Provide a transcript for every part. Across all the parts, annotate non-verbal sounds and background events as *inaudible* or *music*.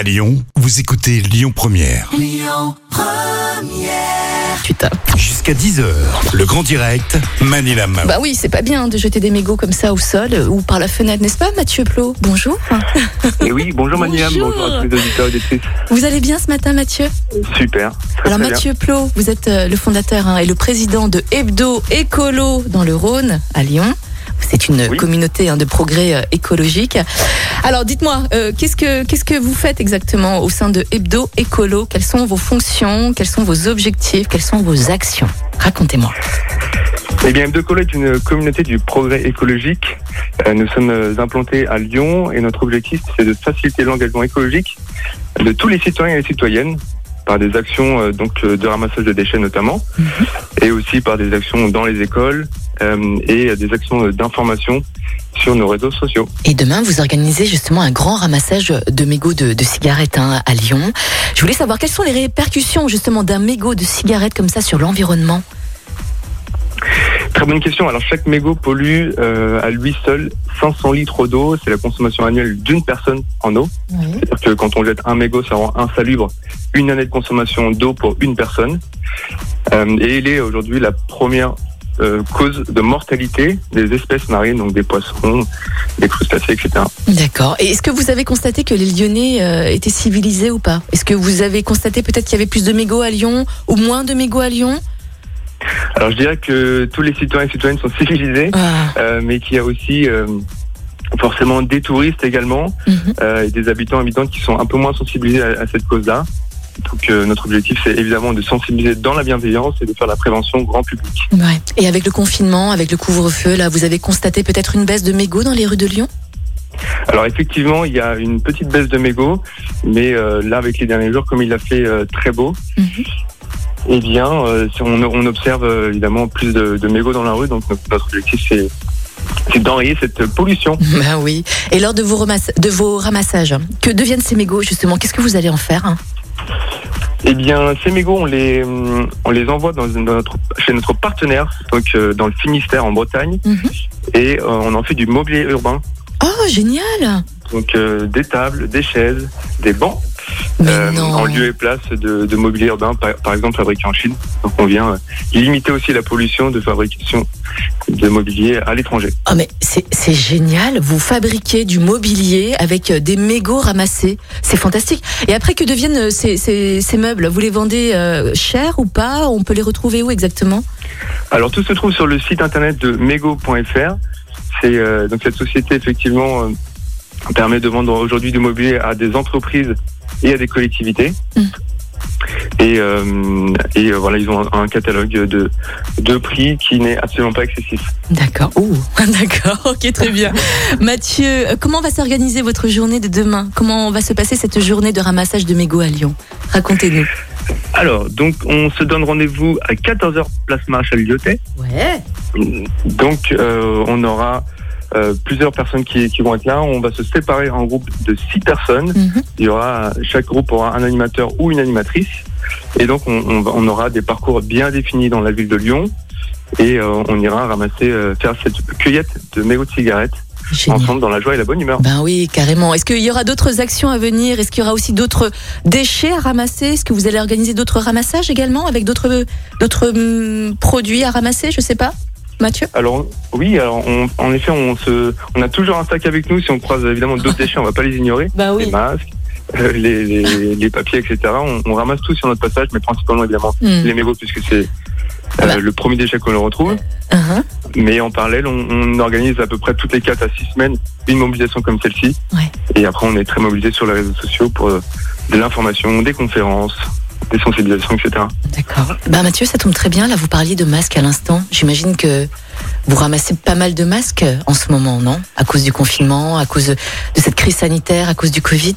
À Lyon, vous écoutez Lyon Première. Tu tapes. Jusqu'à 10h, le grand direct, Manila Mao. Bah oui, c'est pas bien de jeter des mégots comme ça au sol euh, ou par la fenêtre, n'est-ce pas, Mathieu Plot? Bonjour. Et oui, bonjour Maniam, Bonjour. bonjour à tous les auditeurs et auditrices. Vous allez bien ce matin, Mathieu? Super. Très, Alors, très. Mathieu Plot, vous êtes euh, le fondateur hein, et le président de Hebdo Écolo dans le Rhône, à Lyon. C'est une Oui. communauté hein, de progrès euh, écologique. Alors, dites-moi, euh, qu'est-ce que qu'est-ce que vous faites exactement au sein de Hebdo Écolo? Quelles sont vos fonctions? Quels sont vos objectifs? Quelles sont vos actions? Racontez-moi. Eh bien, M2Colo est une communauté du progrès écologique. Euh, Nous sommes implantés à Lyon et notre objectif, c'est de faciliter l'engagement écologique de tous les citoyens et les citoyennes par des actions euh, donc euh, de ramassage de déchets notamment, et aussi par des actions dans les écoles euh, et des actions d'information sur nos réseaux sociaux. Et demain, vous organisez justement un grand ramassage de mégots de, de cigarettes hein, à Lyon. Je voulais savoir quelles sont les répercussions justement d'un mégot de cigarette comme ça sur l'environnement? Très bonne question. Alors chaque mégot pollue euh, à lui seul 500 litres d'eau. C'est la consommation annuelle d'une personne en eau. C'est-à-dire que quand on jette un mégot, ça rend insalubre une année de consommation d'eau pour une personne. Euh, et il est aujourd'hui la première euh, cause de mortalité des espèces marines, donc des poissons, des crustacés, etc. D'accord. Et est-ce que vous avez constaté que les Lyonnais euh, étaient civilisés ou pas? Est-ce que vous avez constaté peut-être qu'il y avait plus de mégots à Lyon ou moins de mégots à Lyon? Alors je dirais que tous les citoyens et citoyennes sont *laughs* civilisés, Ah, euh, mais qu'il y a aussi euh, forcément des touristes également mhm. euh, et des habitants habitantes qui sont un peu moins sensibilisés à, à cette cause-là. Donc euh, notre objectif c'est évidemment de sensibiliser dans la bienveillance et de faire la prévention grand public. Ouais. Et avec le confinement, avec le couvre-feu, là, vous avez constaté peut-être une baisse de mégots dans les rues de Lyon? Alors effectivement il y a une petite baisse de mégots, mais euh, là avec les derniers jours comme il a fait euh, très beau, Mhm. Eh bien euh, si on, on observe euh, évidemment plus de, de mégots dans la rue. Donc notre, notre objectif c'est c'est d'enrayer cette pollution. *laughs* Ben oui. Et lors de vos, ramass- de vos ramassages, que deviennent ces mégots justement? Qu'est-ce que vous allez en faire? Eh bien, ces mégots, on les, hum, on les envoie dans, dans notre, chez notre partenaire, donc euh, dans le Finistère en Bretagne, Mhm. et euh, on en fait du mobilier urbain. Oh, génial Donc euh, des tables, des chaises, des bancs, euh, en lieu et place de, de mobilier urbain, par, par exemple fabriqué en Chine. Donc on vient euh, limiter aussi la pollution de fabrication de mobilier à l'étranger. Oh mais c'est génial, vous fabriquez du mobilier avec euh, des mégots ramassés, c'est fantastique. Et après que deviennent ces, ces, ces meubles? Vous les vendez euh, cher ou pas? On peut les retrouver où exactement? Alors tout se trouve sur le site internet de mego.fr. C'est euh, donc cette société effectivement euh, permet de vendre aujourd'hui du mobilier à des entreprises et à des collectivités. Mm. Et, euh, et euh, voilà, ils ont un, un catalogue de, de prix qui n'est absolument pas excessif. D'accord. *laughs* D'accord, ok, très bien. *laughs* Mathieu, euh, comment va s'organiser votre journée de demain? Comment va se passer cette journée de ramassage de mégots à Lyon? Racontez-nous. Alors, donc on se donne rendez-vous à 14h place Maréchal Lyotet. Ouais. Donc euh, on aura euh, plusieurs personnes qui, qui vont être là. On va se séparer en groupe de six personnes. Mhm. Il y aura chaque groupe aura un animateur ou une animatrice, et donc on, on, on aura des parcours bien définis dans la ville de Lyon, et euh, on ira ramasser, euh, faire cette cueillette de mégots de cigarettes Génial. ensemble dans la joie et la bonne humeur. Ben oui, carrément. Est-ce qu'il y aura d'autres actions à venir? Est-ce qu'il y aura aussi d'autres déchets à ramasser? Est-ce que vous allez organiser d'autres ramassages également avec d'autres d'autres hum, produits à ramasser? Je sais pas. Mathieu Alors oui, alors on- en effet, on se, on a toujours un sac avec nous. Si on croise évidemment d'autres déchets, on va pas les ignorer. Bah Les masques, euh, les, les, les papiers, etc. On, on ramasse tout sur notre passage, mais principalement évidemment Hmm. les mégots puisque c'est euh, Bah. le premier déchet qu'on le retrouve. Uh-huh. Mais en parallèle, on, on organise à peu près toutes les 4 à 6 semaines une mobilisation comme celle-ci. Ouais. Et après, on est très mobilisé sur les réseaux sociaux pour euh, de l'information, des conférences, des sensibilisations, etc. D'accord. Ben Mathieu, ça tombe très bien. Là, vous parliez de masques à l'instant. J'imagine que vous ramassez pas mal de masques en ce moment, non? À cause du confinement, à cause de cette crise sanitaire, à cause du Covid?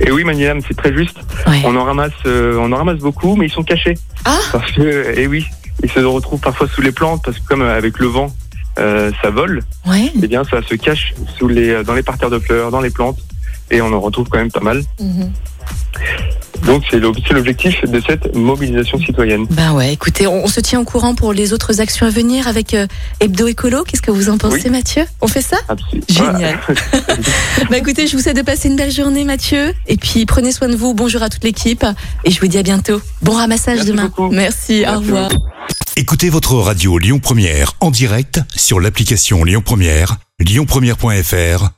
Et oui, Manilam, c'est très juste. Ouais. On en ramasse, euh, on en ramasse beaucoup, mais ils sont cachés. Ah Parce que, et oui, ils se retrouvent parfois sous les plantes parce que comme euh, avec le vent, euh, ça vole. Ouais. Eh bien, ça se cache sous les, dans les parterres de fleurs, dans les plantes, et on en retrouve quand même pas mal. Mhm. Donc c'est l'objectif de cette mobilisation citoyenne. Ben ouais, écoutez, on, se tient au courant pour les autres actions à venir avec euh, Hebdo Écolo. Qu'est-ce que vous en pensez, Mathieu? On fait ça? Absolument. Génial. *laughs* *laughs* bah écoutez, je vous souhaite de passer une belle journée, Mathieu. Et puis prenez soin de vous. Bonjour à toute l'équipe. Et je vous dis à bientôt. Bon ramassage demain. Merci, au revoir. Écoutez votre radio Lyon Première en direct sur l'application Lyon Première, lyonpremière.fr